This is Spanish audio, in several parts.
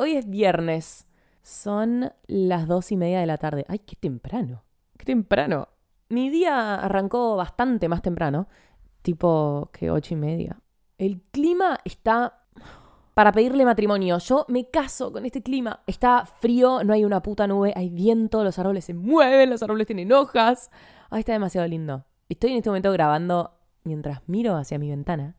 Hoy es viernes. Son las dos y media de la tarde. ¡Ay, qué temprano! ¡Qué temprano! Mi día arrancó bastante más temprano, tipo que ocho y media. El clima está para pedirle matrimonio. Yo me caso con este clima. Está frío, no hay una puta nube, hay viento, los árboles se mueven, los árboles tienen hojas. Ay, está demasiado lindo. Estoy en este momento grabando mientras miro hacia mi ventana.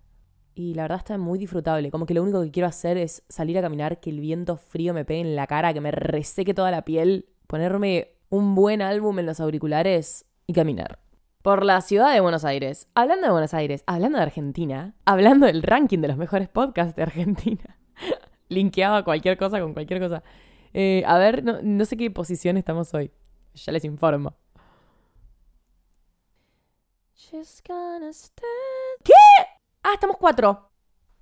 Y la verdad está muy disfrutable. Como que lo único que quiero hacer es salir a caminar, que el viento frío me pegue en la cara, que me reseque toda la piel, ponerme un buen álbum en los auriculares y caminar. Por la ciudad de Buenos Aires. Hablando de Buenos Aires, hablando de Argentina, hablando del ranking de los mejores podcasts de Argentina. Linkeaba cualquier cosa con cualquier cosa. Eh, a ver, no, no sé qué posición estamos hoy. Ya les informo. ¿Qué? Ah, estamos cuatro.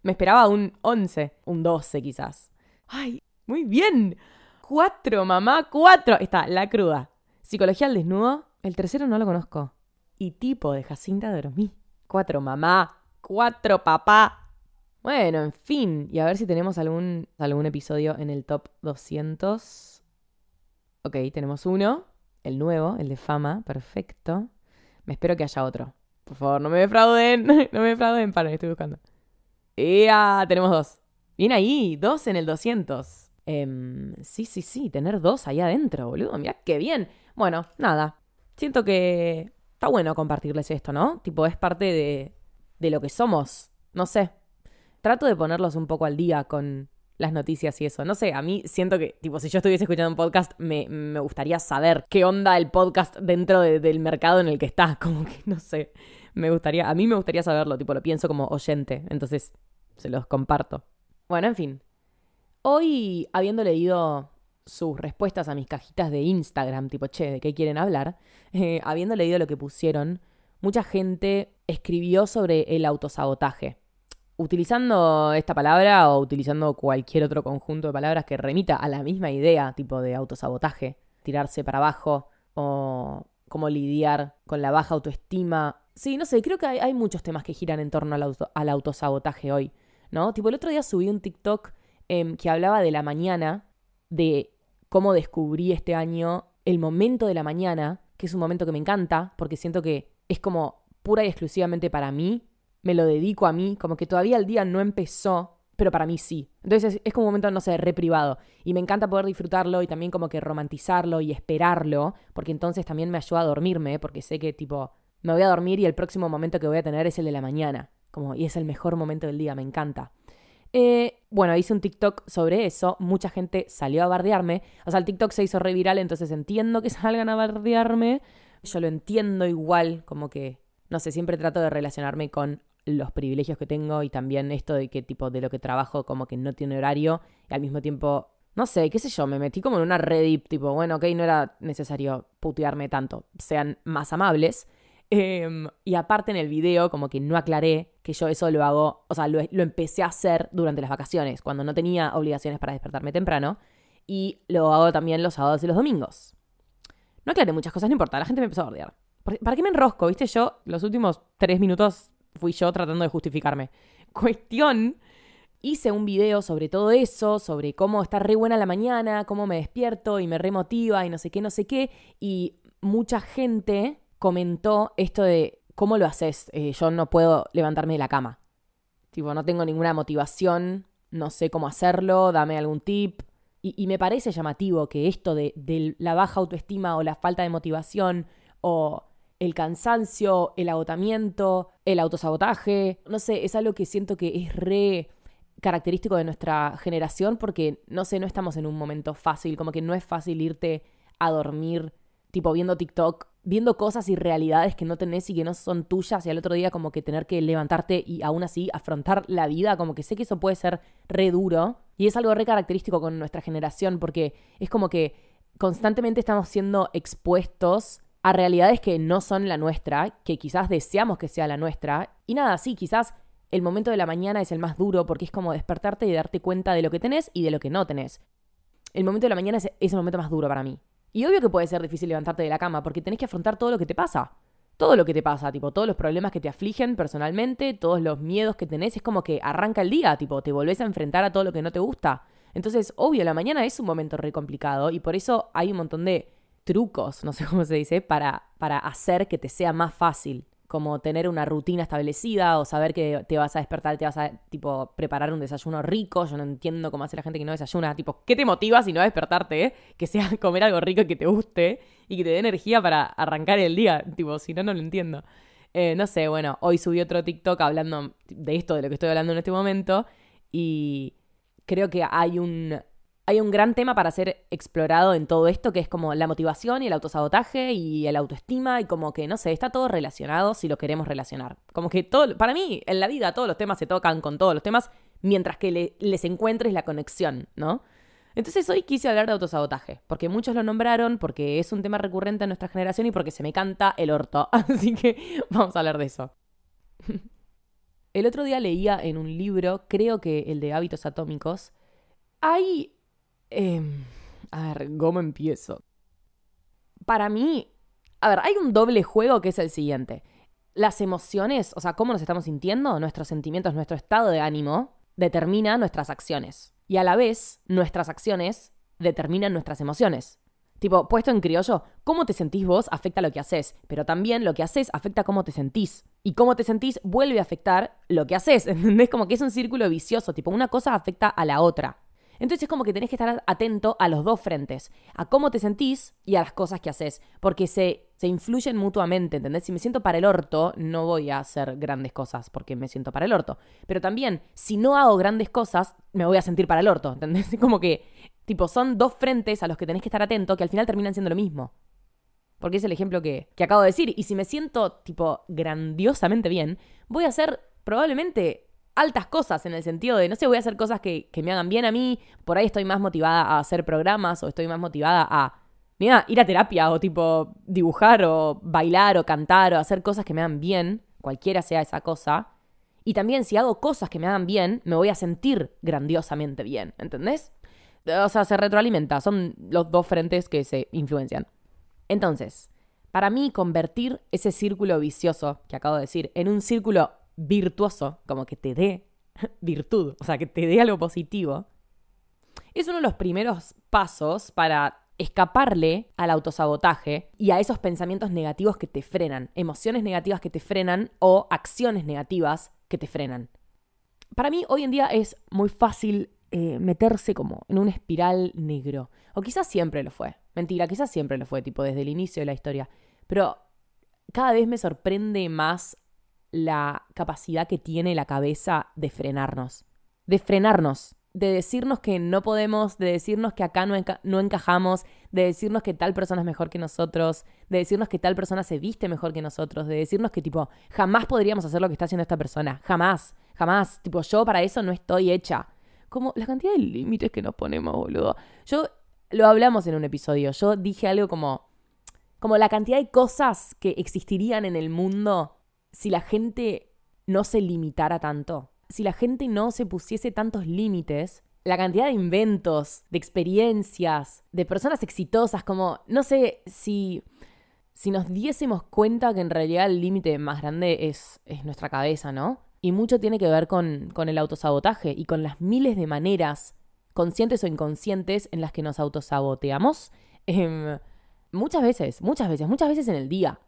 Me esperaba un once, un doce quizás. Ay, muy bien. Cuatro, mamá, cuatro. Está, la cruda. Psicología al desnudo. El tercero no lo conozco. Y tipo de Jacinta Dormí. Cuatro, mamá. Cuatro, papá. Bueno, en fin. Y a ver si tenemos algún, algún episodio en el top 200. Ok, tenemos uno. El nuevo, el de fama. Perfecto. Me espero que haya otro. Por favor, no me defrauden. no me defrauden. Para, estoy buscando. ¡Ea! Tenemos dos. Bien ahí, dos en el 200. Em, sí, sí, sí, tener dos ahí adentro, boludo. Mira qué bien. Bueno, nada. Siento que está bueno compartirles esto, ¿no? Tipo, es parte de, de lo que somos. No sé. Trato de ponerlos un poco al día con las noticias y eso. No sé, a mí siento que, tipo, si yo estuviese escuchando un podcast, me, me gustaría saber qué onda el podcast dentro del mercado en el que está. Como que, no sé, me gustaría, a mí me gustaría saberlo, tipo, lo pienso como oyente, entonces se los comparto. Bueno, en fin. Hoy, habiendo leído sus respuestas a mis cajitas de Instagram, tipo, che, ¿de qué quieren hablar? Eh, habiendo leído lo que pusieron, mucha gente escribió sobre el autosabotaje utilizando esta palabra o utilizando cualquier otro conjunto de palabras que remita a la misma idea, tipo de autosabotaje, tirarse para abajo o cómo lidiar con la baja autoestima. Sí, no sé, creo que hay, muchos temas que giran en torno al, autosabotaje hoy, ¿no? Tipo, el otro día subí un TikTok em, que hablaba de la mañana, de cómo descubrí este año el momento de la mañana, que es un momento que me encanta, porque siento que es como pura y exclusivamente para mí, me lo dedico a mí, como que todavía el día no empezó, pero para mí sí. Entonces es, como un momento, no sé, re privado. Y me encanta poder disfrutarlo y también como que romantizarlo y esperarlo, porque entonces también me ayuda a dormirme, porque sé que tipo, me voy a dormir y el próximo momento que voy a tener es el de la mañana. Como, y es el mejor momento del día, me encanta. Eh, bueno, hice un TikTok sobre eso, mucha gente salió a bardearme, o sea, el TikTok se hizo re viral, entonces entiendo que salgan a bardearme, yo lo entiendo igual, como que, no sé, siempre trato de relacionarme con los privilegios que tengo y también esto de que tipo de lo que trabajo como que no tiene horario y al mismo tiempo, no sé, qué sé yo, me metí como en una Reddit tipo, bueno, ok, no era necesario putearme tanto, sean más amables. Em, y aparte en el video como que no aclaré que yo eso lo hago, o sea, lo, lo empecé a hacer durante las vacaciones, cuando no tenía obligaciones para despertarme temprano, y lo hago también los sábados y los domingos. No aclaré muchas cosas, no importa, la gente me empezó a bordear. ¿Para qué me enrosco? ¿Viste? Yo los últimos tres minutos fui yo tratando de justificarme. Cuestión, hice un video sobre todo eso, sobre cómo está re buena la mañana, cómo me despierto y me remotiva y no sé qué, no sé qué. Y mucha gente comentó esto de cómo lo haces. Eh, yo no puedo levantarme de la cama. Tipo, no tengo ninguna motivación, no sé cómo hacerlo, dame algún tip. Y, me parece llamativo que esto de, de la baja autoestima o la falta de motivación o el cansancio, el agotamiento, el autosabotaje. No sé, es algo que siento que es re característico de nuestra generación porque, no sé, no estamos en un momento fácil, como que no es fácil irte a dormir, tipo viendo TikTok, viendo cosas y realidades que no tenés y que no son tuyas y al otro día como que tener que levantarte y aún así afrontar la vida, como que sé que eso puede ser re duro y es algo re característico con nuestra generación porque es como que constantemente estamos siendo expuestos a realidades que no son la nuestra, que quizás deseamos que sea la nuestra. Y nada, sí, quizás el momento de la mañana es el más duro porque es como despertarte y darte cuenta de lo que tenés y de lo que no tenés. El momento de la mañana es, el momento más duro para mí. Y obvio que puede ser difícil levantarte de la cama porque tenés que afrontar todo lo que te pasa. Todo lo que te pasa, tipo, todos los problemas que te afligen personalmente, todos los miedos que tenés, es como que arranca el día, tipo, te volvés a enfrentar a todo lo que no te gusta. Entonces, obvio, la mañana es un momento re complicado y por eso hay un montón de trucos, no sé cómo se dice, para, para hacer que te sea más fácil como tener una rutina establecida o saber que te vas a despertar, te vas a tipo preparar un desayuno rico. Yo no entiendo cómo hace la gente que no desayuna. Tipo, ¿qué te motiva si no a despertarte? Que sea comer algo rico que te guste y que te dé energía para arrancar el día. Tipo, si no, no lo entiendo. Eh, no sé, bueno, hoy subí otro TikTok hablando de esto, de lo que estoy hablando en este momento. Y creo que hay un hay un gran tema para ser explorado en todo esto, que es como la motivación y el autosabotaje y el autoestima y como que, no sé, está todo relacionado si lo queremos relacionar. Como que todo, para mí, en la vida todos los temas se tocan con todos los temas mientras que les encuentres la conexión, ¿no? Entonces hoy quise hablar de autosabotaje, porque muchos lo nombraron, porque es un tema recurrente en nuestra generación y porque se me canta el orto. Así que vamos a hablar de eso. El otro día leía en un libro, creo que el de hábitos atómicos, hay Em, a ver, ¿cómo empiezo? Para mí, a ver, hay un doble juego que es el siguiente. Las emociones, o sea, cómo nos estamos sintiendo, nuestros sentimientos, nuestro estado de ánimo, determina nuestras acciones. Y a la vez, nuestras acciones determinan nuestras emociones. Tipo, puesto en criollo, cómo te sentís vos afecta lo que haces, pero también lo que haces afecta cómo te sentís. Y cómo te sentís vuelve a afectar lo que haces. ¿Entendés? Como que es un círculo vicioso, tipo, una cosa afecta a la otra. Entonces es como que tenés que estar atento a los dos frentes, a cómo te sentís y a las cosas que haces, porque se, se influyen mutuamente, ¿entendés? Si me siento para el orto, no voy a hacer grandes cosas porque me siento para el orto. Pero también, si no hago grandes cosas, me voy a sentir para el orto, ¿entendés? Como que, tipo, son dos frentes a los que tenés que estar atento que al final terminan siendo lo mismo. Porque es el ejemplo que, que acabo de decir. Y si me siento, tipo, grandiosamente bien, voy a hacer probablemente altas cosas en el sentido de, no sé, voy a hacer cosas que, me hagan bien a mí, por ahí estoy más motivada a hacer programas o estoy más motivada a, mira, ir a terapia o tipo dibujar o bailar o cantar o hacer cosas que me hagan bien, cualquiera sea esa cosa. Y también si hago cosas que me hagan bien, me voy a sentir grandiosamente bien, ¿entendés? O sea, se retroalimenta, son los dos frentes que se influencian. Entonces, para mí convertir ese círculo vicioso que acabo de decir en un círculo virtuoso, como que te dé virtud, o sea, que te dé algo positivo, es uno de los primeros pasos para escaparle al autosabotaje y a esos pensamientos negativos que te frenan, emociones negativas que te frenan o acciones negativas que te frenan. Para mí hoy en día es muy fácil eh, meterse como en un espiral negro, o quizás siempre lo fue, mentira, quizás siempre lo fue, tipo desde el inicio de la historia, pero cada vez me sorprende más la capacidad que tiene la cabeza de frenarnos. De frenarnos. De decirnos que no podemos, de decirnos que acá no, encajamos, de decirnos que tal persona es mejor que nosotros, de decirnos que tal persona se viste mejor que nosotros, de decirnos que tipo, jamás podríamos hacer lo que está haciendo esta persona, jamás, jamás, tipo, yo para eso no estoy hecha. Como la cantidad de límites que nos ponemos, boludo. Yo lo hablamos en un episodio, yo dije algo como, como la cantidad de cosas que existirían en el mundo si la gente no se limitara tanto, si la gente no se pusiese tantos límites, la cantidad de inventos, de experiencias, de personas exitosas, como, no sé, si, si nos diésemos cuenta que en realidad el límite más grande es, es nuestra cabeza, ¿no? Y mucho tiene que ver con, con el autosabotaje y con las miles de maneras, conscientes o inconscientes, en las que nos autosaboteamos. Em, muchas veces, muchas veces, muchas veces en el día.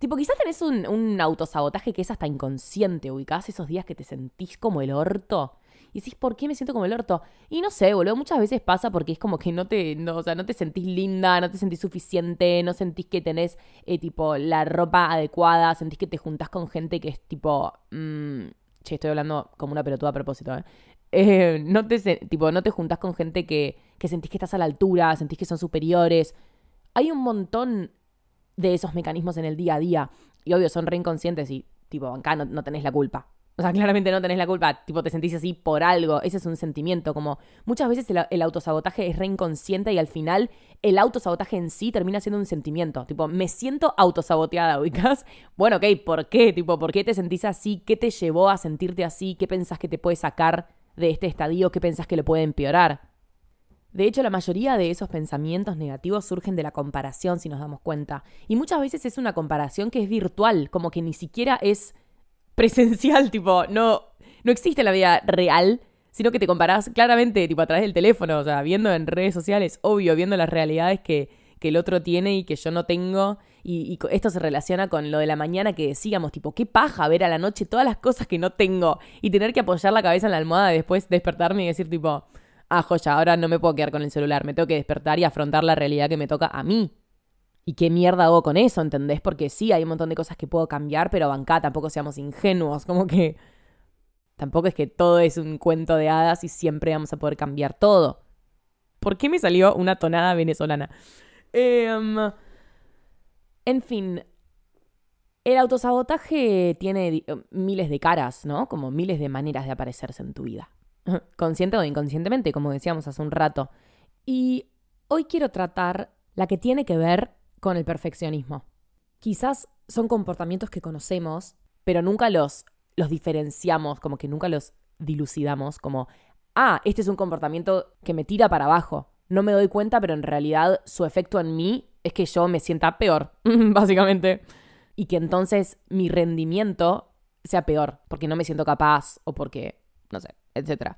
Tipo, quizás tenés un, un autosabotaje que es hasta inconsciente, ubicás esos días que te sentís como el orto. Y decís, ¿por qué me siento como el orto? Y no sé, boludo, muchas veces pasa porque es como que no te, no, o sea, no te sentís linda, no te sentís suficiente, no sentís que tenés, eh, tipo, la ropa adecuada, sentís que te juntás con gente que es tipo, mmm, che, estoy hablando como una pelotuda a propósito, ¿eh? eh no te, tipo, no te juntás con gente que, que sentís que estás a la altura, sentís que son superiores. Hay un montón de esos mecanismos en el día a día. Y obvio, son re inconscientes y, tipo, acá no, tenés la culpa. O sea, claramente no tenés la culpa, tipo, te sentís así por algo. Ese es un sentimiento, como muchas veces el, autosabotaje es re inconsciente y al final el autosabotaje en sí termina siendo un sentimiento. Tipo, me siento autosaboteada, ubicás. Bueno, ok, ¿por qué? Tipo, ¿por qué te sentís así? ¿Qué te llevó a sentirte así? ¿Qué pensás que te puede sacar de este estadio? ¿Qué pensás que lo puede empeorar? De hecho, la mayoría de esos pensamientos negativos surgen de la comparación, si nos damos cuenta. Y muchas veces es una comparación que es virtual, como que ni siquiera es presencial, tipo, no, no existe la vida real, sino que te comparás claramente, tipo, a través del teléfono, o sea, viendo en redes sociales, obvio, viendo las realidades que, que el otro tiene y que yo no tengo. Y, y, esto se relaciona con lo de la mañana que decíamos, tipo, qué paja ver a la noche todas las cosas que no tengo y tener que apoyar la cabeza en la almohada y después despertarme y decir, tipo, ah, joya, ahora no me puedo quedar con el celular, me tengo que despertar y afrontar la realidad que me toca a mí. ¿Y qué mierda hago con eso, entendés? Porque sí, hay un montón de cosas que puedo cambiar, pero bancá, tampoco seamos ingenuos, como que tampoco es que todo es un cuento de hadas y siempre vamos a poder cambiar todo. ¿Por qué me salió una tonada venezolana? Em, en fin, el autosabotaje tiene miles de caras, ¿no? Como miles de maneras de aparecerse en tu vida. Consciente o inconscientemente, como decíamos hace un rato. Y hoy quiero tratar la que tiene que ver con el perfeccionismo. Quizás son comportamientos que conocemos, pero nunca los, los diferenciamos, como que nunca los dilucidamos, como, ah, este es un comportamiento que me tira para abajo. No me doy cuenta, pero en realidad su efecto en mí es que yo me sienta peor, básicamente. Y que entonces mi rendimiento sea peor, porque no me siento capaz o porque, no sé, etc.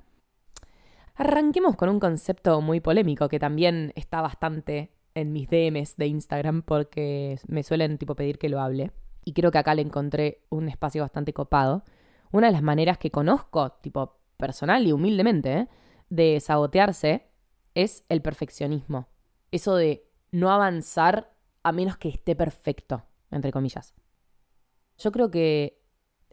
Arranquemos con un concepto muy polémico que también está bastante en mis DMs de Instagram porque me suelen tipo pedir que lo hable. Y creo que acá le encontré un espacio bastante copado. Una de las maneras que conozco, tipo personal y humildemente, ¿eh? de sabotearse es el perfeccionismo. Eso de no avanzar a menos que esté perfecto, entre comillas. Yo creo que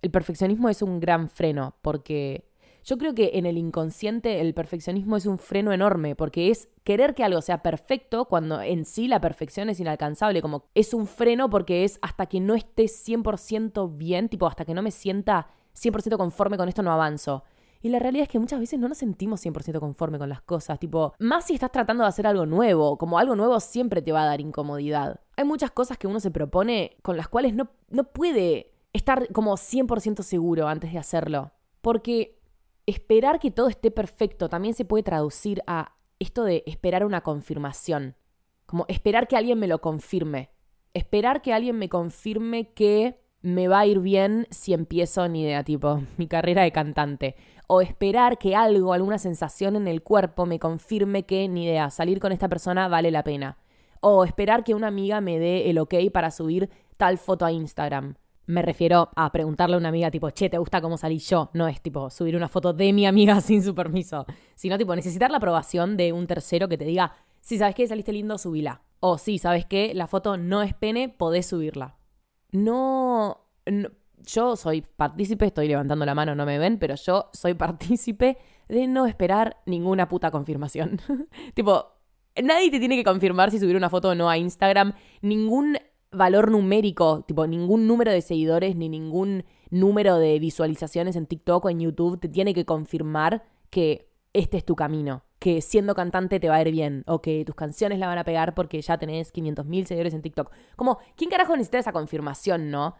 el perfeccionismo es un gran freno porque yo creo que en el inconsciente el perfeccionismo es un freno enorme, porque es querer que algo sea perfecto cuando en sí la perfección es inalcanzable, como es un freno porque es hasta que no esté 100% bien, tipo hasta que no me sienta 100% conforme con esto no avanzo. Y la realidad es que muchas veces no nos sentimos 100% conforme con las cosas, tipo, más si estás tratando de hacer algo nuevo, como algo nuevo siempre te va a dar incomodidad. Hay muchas cosas que uno se propone con las cuales no, no puede estar como 100% seguro antes de hacerlo, porque esperar que todo esté perfecto también se puede traducir a esto de esperar una confirmación. Como esperar que alguien me lo confirme. Esperar que alguien me confirme que me va a ir bien si empiezo ni idea, tipo, mi carrera de cantante. O esperar que algo, alguna sensación en el cuerpo me confirme que ni idea, salir con esta persona vale la pena. O esperar que una amiga me dé el ok para subir tal foto a Instagram. Me refiero a preguntarle a una amiga tipo, che, ¿te gusta cómo salí yo? No es tipo subir una foto de mi amiga sin su permiso, sino tipo necesitar la aprobación de un tercero que te diga, si sabes que saliste lindo, subila. O si sabes que la foto no es pene, podés subirla. No, no, yo soy partícipe, estoy levantando la mano, no me ven, pero yo soy partícipe de no esperar ninguna puta confirmación. tipo, nadie te tiene que confirmar si subir una foto o no a Instagram. Ningún valor numérico, tipo ningún número de seguidores ni ningún número de visualizaciones en TikTok o en YouTube te tiene que confirmar que este es tu camino, que siendo cantante te va a ir bien o que tus canciones la van a pegar porque ya tenés 500.000 seguidores en TikTok. Como, ¿quién carajo necesita esa confirmación, no?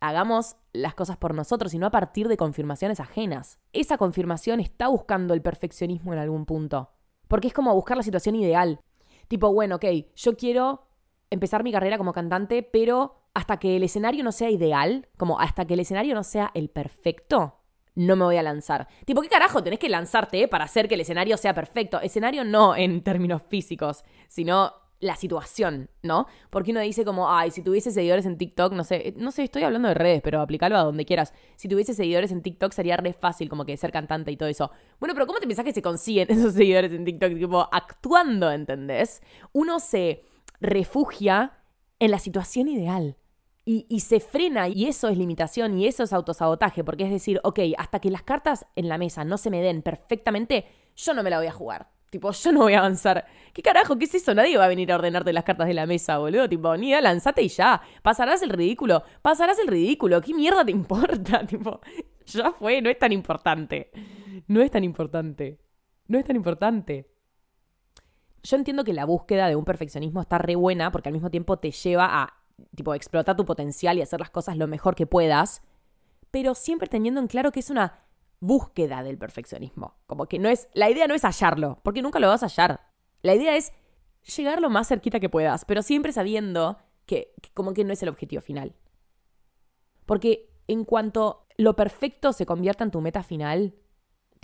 Hagamos las cosas por nosotros y no a partir de confirmaciones ajenas. Esa confirmación está buscando el perfeccionismo en algún punto. Porque es como buscar la situación ideal. Tipo, bueno, ok, yo quiero empezar mi carrera como cantante, pero hasta que el escenario no sea ideal, como hasta que el escenario no sea el perfecto, no me voy a lanzar. Tipo, ¿qué carajo tenés que lanzarte para hacer que el escenario sea perfecto? Escenario no en términos físicos, sino la situación, ¿no? Porque uno dice como, ay, si tuviese seguidores en TikTok, no sé, no sé, estoy hablando de redes, pero aplícalo a donde quieras. Si tuviese seguidores en TikTok sería re fácil como que ser cantante y todo eso. Bueno, pero ¿cómo te pensás que se consiguen esos seguidores en TikTok? Tipo, actuando, ¿entendés? Uno se refugia en la situación ideal. Y, se frena, y eso es limitación, y eso es autosabotaje, porque es decir, ok, hasta que las cartas en la mesa no se me den perfectamente, yo no me la voy a jugar. Tipo, yo no voy a avanzar. ¿Qué carajo? ¿Qué es eso? Nadie va a venir a ordenarte las cartas de la mesa, boludo. Tipo, ni lanzate y ya. Pasarás el ridículo. Pasarás el ridículo. ¿Qué mierda te importa? Tipo, ya fue, no es tan importante. No es tan importante. No es tan importante yo entiendo que la búsqueda de un perfeccionismo está re buena porque al mismo tiempo te lleva a, tipo, explotar tu potencial y hacer las cosas lo mejor que puedas, pero siempre teniendo en claro que es una búsqueda del perfeccionismo. Como que no es, la idea no es hallarlo, porque nunca lo vas a hallar. La idea es llegar lo más cerquita que puedas, pero siempre sabiendo que, como que no es el objetivo final. Porque en cuanto lo perfecto se convierta en tu meta final,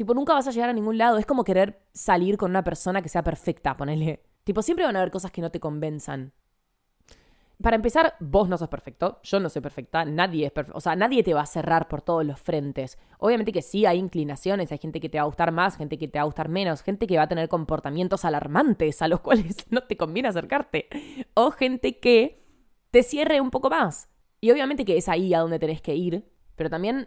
Tipo, nunca vas a llegar a ningún lado. Es como querer salir con una persona que sea perfecta, ponele. Tipo, siempre van a haber cosas que no te convenzan. Para empezar, vos no sos perfecto, yo no soy perfecta, nadie es perfecto, o sea, nadie te va a cerrar por todos los frentes. Obviamente que sí, hay inclinaciones, hay gente que te va a gustar más, gente que te va a gustar menos, gente que va a tener comportamientos alarmantes a los cuales no te conviene acercarte, o gente que te cierre un poco más. Y obviamente que es ahí a donde tenés que ir, pero también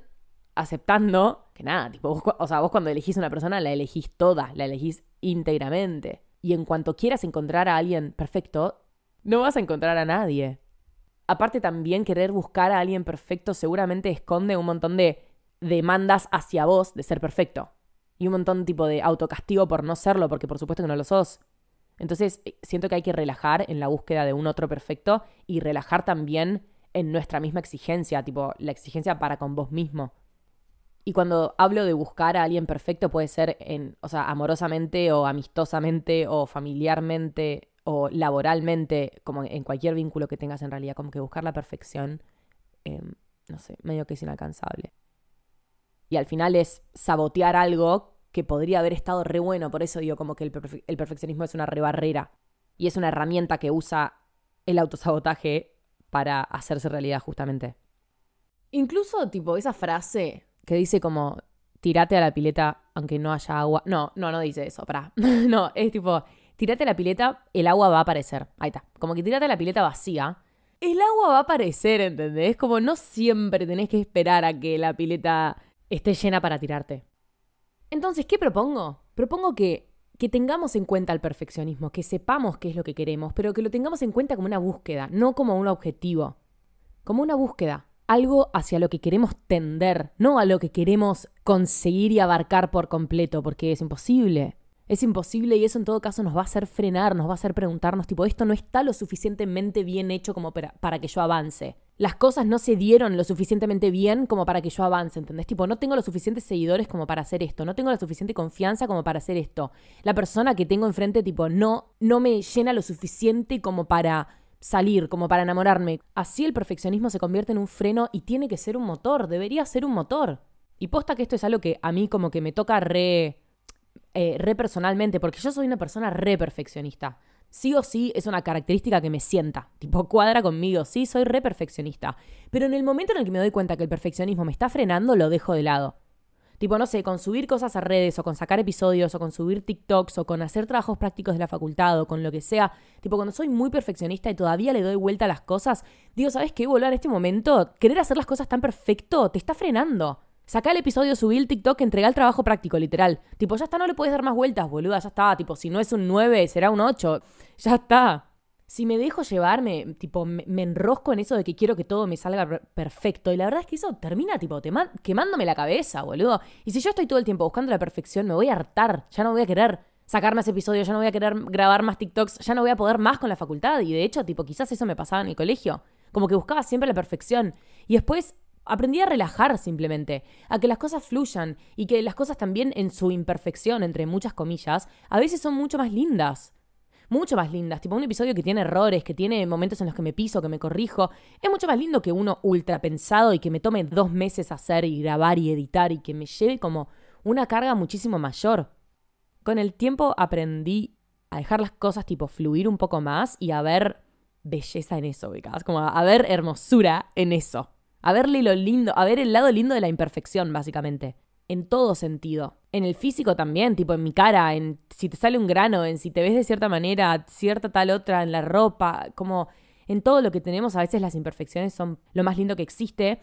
aceptando que nada, tipo, vos, o sea, vos cuando elegís una persona la elegís toda, la elegís íntegramente. Y en cuanto quieras encontrar a alguien perfecto, no vas a encontrar a nadie. Aparte también querer buscar a alguien perfecto seguramente esconde un montón de demandas hacia vos de ser perfecto. Y un montón tipo de autocastigo por no serlo, porque por supuesto que no lo sos. Entonces eh, siento que hay que relajar en la búsqueda de un otro perfecto y relajar también en nuestra misma exigencia, tipo la exigencia para con vos mismo. Y cuando hablo de buscar a alguien perfecto puede ser en, o sea, amorosamente o amistosamente o familiarmente o laboralmente, como en cualquier vínculo que tengas en realidad, como que buscar la perfección, em, no sé, medio que es inalcanzable. Y al final es sabotear algo que podría haber estado re bueno, por eso digo como que el, el perfeccionismo es una rebarrera y es una herramienta que usa el autosabotaje para hacerse realidad justamente. Incluso tipo esa frase que dice como tirate a la pileta aunque no haya agua. No, no, no dice eso, para. no, es tipo tirate a la pileta, el agua va a aparecer. Ahí está. Como que tirate a la pileta vacía. El agua va a aparecer, ¿entendés? Como no siempre tenés que esperar a que la pileta esté llena para tirarte. Entonces, ¿qué propongo? Propongo que, que tengamos en cuenta el perfeccionismo, que sepamos qué es lo que queremos, pero que lo tengamos en cuenta como una búsqueda, no como un objetivo. Como una búsqueda algo hacia lo que queremos tender, no a lo que queremos conseguir y abarcar por completo, porque es imposible. Es imposible y eso en todo caso nos va a hacer frenar, nos va a hacer preguntarnos, tipo, esto no está lo suficientemente bien hecho como para, que yo avance. Las cosas no se dieron lo suficientemente bien como para que yo avance, ¿entendés? Tipo, no tengo los suficientes seguidores como para hacer esto, no tengo la suficiente confianza como para hacer esto. La persona que tengo enfrente, tipo, no, no me llena lo suficiente como para salir, como para enamorarme. Así el perfeccionismo se convierte en un freno y tiene que ser un motor, debería ser un motor. Y posta que esto es algo que a mí como que me toca re, eh, re personalmente, porque yo soy una persona re perfeccionista. Sí o sí es una característica que me sienta, tipo cuadra conmigo, sí, soy re perfeccionista. Pero en el momento en el que me doy cuenta que el perfeccionismo me está frenando, lo dejo de lado. Tipo, no sé, con subir cosas a redes o con sacar episodios o con subir TikToks o con hacer trabajos prácticos de la facultad o con lo que sea. Tipo, cuando soy muy perfeccionista y todavía le doy vuelta a las cosas, digo, ¿sabes qué, boludo? En este momento, querer hacer las cosas tan perfecto te está frenando. Saca el episodio, subí el TikTok, entrega el trabajo práctico, literal. Tipo, ya está, no le puedes dar más vueltas, boluda, ya está. Tipo, si no es un 9, será un 8. Ya está si me dejo llevarme, tipo, me, enrosco en eso de que quiero que todo me salga perfecto, y la verdad es que eso termina, tipo, quemándome la cabeza, boludo. Y si yo estoy todo el tiempo buscando la perfección, me voy a hartar, ya no voy a querer sacar más episodios, ya no voy a querer grabar más TikToks, ya no voy a poder más con la facultad. Y de hecho, tipo, quizás eso me pasaba en el colegio. Como que buscaba siempre la perfección. Y después aprendí a relajar simplemente, a que las cosas fluyan y que las cosas también en su imperfección, entre muchas comillas, a veces son mucho más lindas mucho más lindas. Tipo, un episodio que tiene errores, que tiene momentos en los que me piso, que me corrijo. Es mucho más lindo que uno ultra pensado y que me tome dos meses hacer y grabar y editar y que me lleve como una carga muchísimo mayor. Con el tiempo aprendí a dejar las cosas tipo fluir un poco más y a ver belleza en eso, ubicás. Como a ver hermosura en eso. A verle lo lindo, a ver el lado lindo de la imperfección, básicamente en todo sentido. En el físico también, tipo en mi cara, en si te sale un grano, en si te ves de cierta manera, cierta tal otra, en la ropa, como en todo lo que tenemos, a veces las imperfecciones son lo más lindo que existe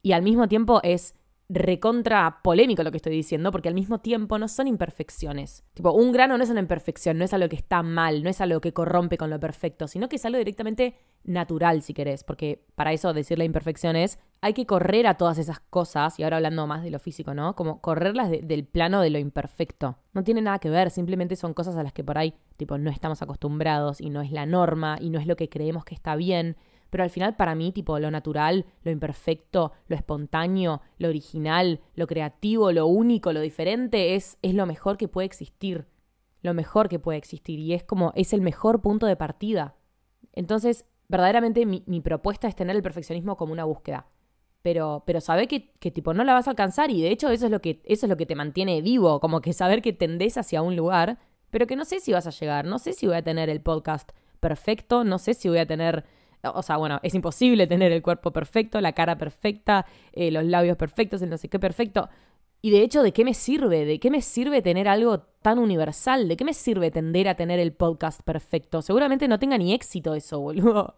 y al mismo tiempo es recontra polémico lo que estoy diciendo, porque al mismo tiempo no son imperfecciones. Tipo, un grano no es una imperfección, no es algo que está mal, no es algo que corrompe con lo perfecto, sino que es algo directamente natural, si querés, porque para eso decirle imperfecciones hay que correr a todas esas cosas, y ahora hablando más de lo físico, ¿no? Como correrlas del plano de lo imperfecto. No tiene nada que ver, simplemente son cosas a las que por ahí, tipo, no estamos acostumbrados y no es la norma y no es lo que creemos que está bien pero al final para mí, tipo, lo natural, lo imperfecto, lo espontáneo, lo original, lo creativo, lo único, lo diferente, es, es lo mejor que puede existir. Lo mejor que puede existir. Y es como, es el mejor punto de partida. Entonces, verdaderamente mi, mi propuesta es tener el perfeccionismo como una búsqueda. pero, pero sabe que, que, tipo no la vas a alcanzar y de hecho eso es lo que eso es lo que te mantiene vivo, como que saber que tendés hacia un lugar, pero que no sé si vas a llegar, no sé si voy a tener el podcast perfecto, no sé si voy a tener o sea, bueno, es imposible tener el cuerpo perfecto, la cara perfecta, eh, los labios perfectos, el no sé qué perfecto. Y de hecho, ¿de qué me sirve? ¿De qué me sirve tener algo tan universal? ¿De qué me sirve tender a tener el podcast perfecto? Seguramente no tenga ni éxito eso, boludo.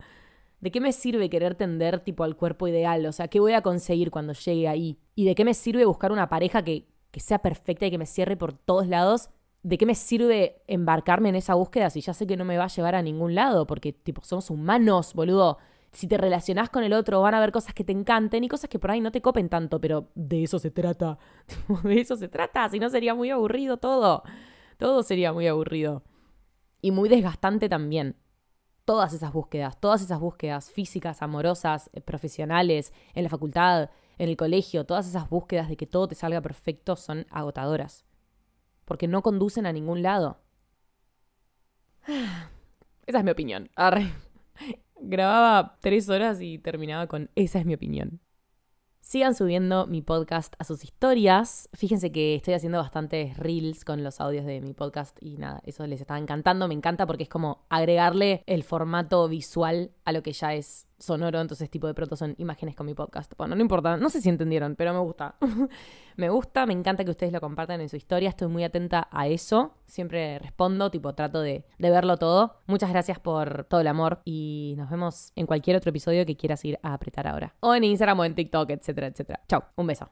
¿De qué me sirve querer tender tipo al cuerpo ideal? O sea, ¿qué voy a conseguir cuando llegue ahí? ¿Y de qué me sirve buscar una pareja que, que sea perfecta y que me cierre por todos lados? ¿De qué me sirve embarcarme en esa búsqueda si ya sé que no me va a llevar a ningún lado? Porque, tipo, somos humanos, boludo si te relacionás con el otro, van a haber cosas que te encanten y cosas que por ahí no te copen tanto, pero de eso se trata. de eso se trata, si no sería muy aburrido todo. Todo sería muy aburrido. Y muy desgastante también. Todas esas búsquedas, todas esas búsquedas físicas, amorosas, eh, profesionales, en la facultad, en el colegio, todas esas búsquedas de que todo te salga perfecto son agotadoras. Porque no conducen a ningún lado. Esa es mi opinión. Arre. Grababa tres horas y terminaba con esa es mi opinión. Sigan subiendo mi podcast a sus historias. Fíjense que estoy haciendo bastantes reels con los audios de mi podcast y nada, eso les está encantando. Me encanta porque es como agregarle el formato visual a lo que ya es sonoro, entonces tipo de pronto son imágenes con mi podcast. Bueno, no importa, no sé si entendieron, pero me gusta. me gusta, me encanta que ustedes lo compartan en su historia, estoy muy atenta a eso, siempre respondo, tipo trato de, de verlo todo. Muchas gracias por todo el amor y nos vemos en cualquier otro episodio que quieras ir a apretar ahora. O en Instagram o en TikTok, etcétera, etcétera. Chau, un beso.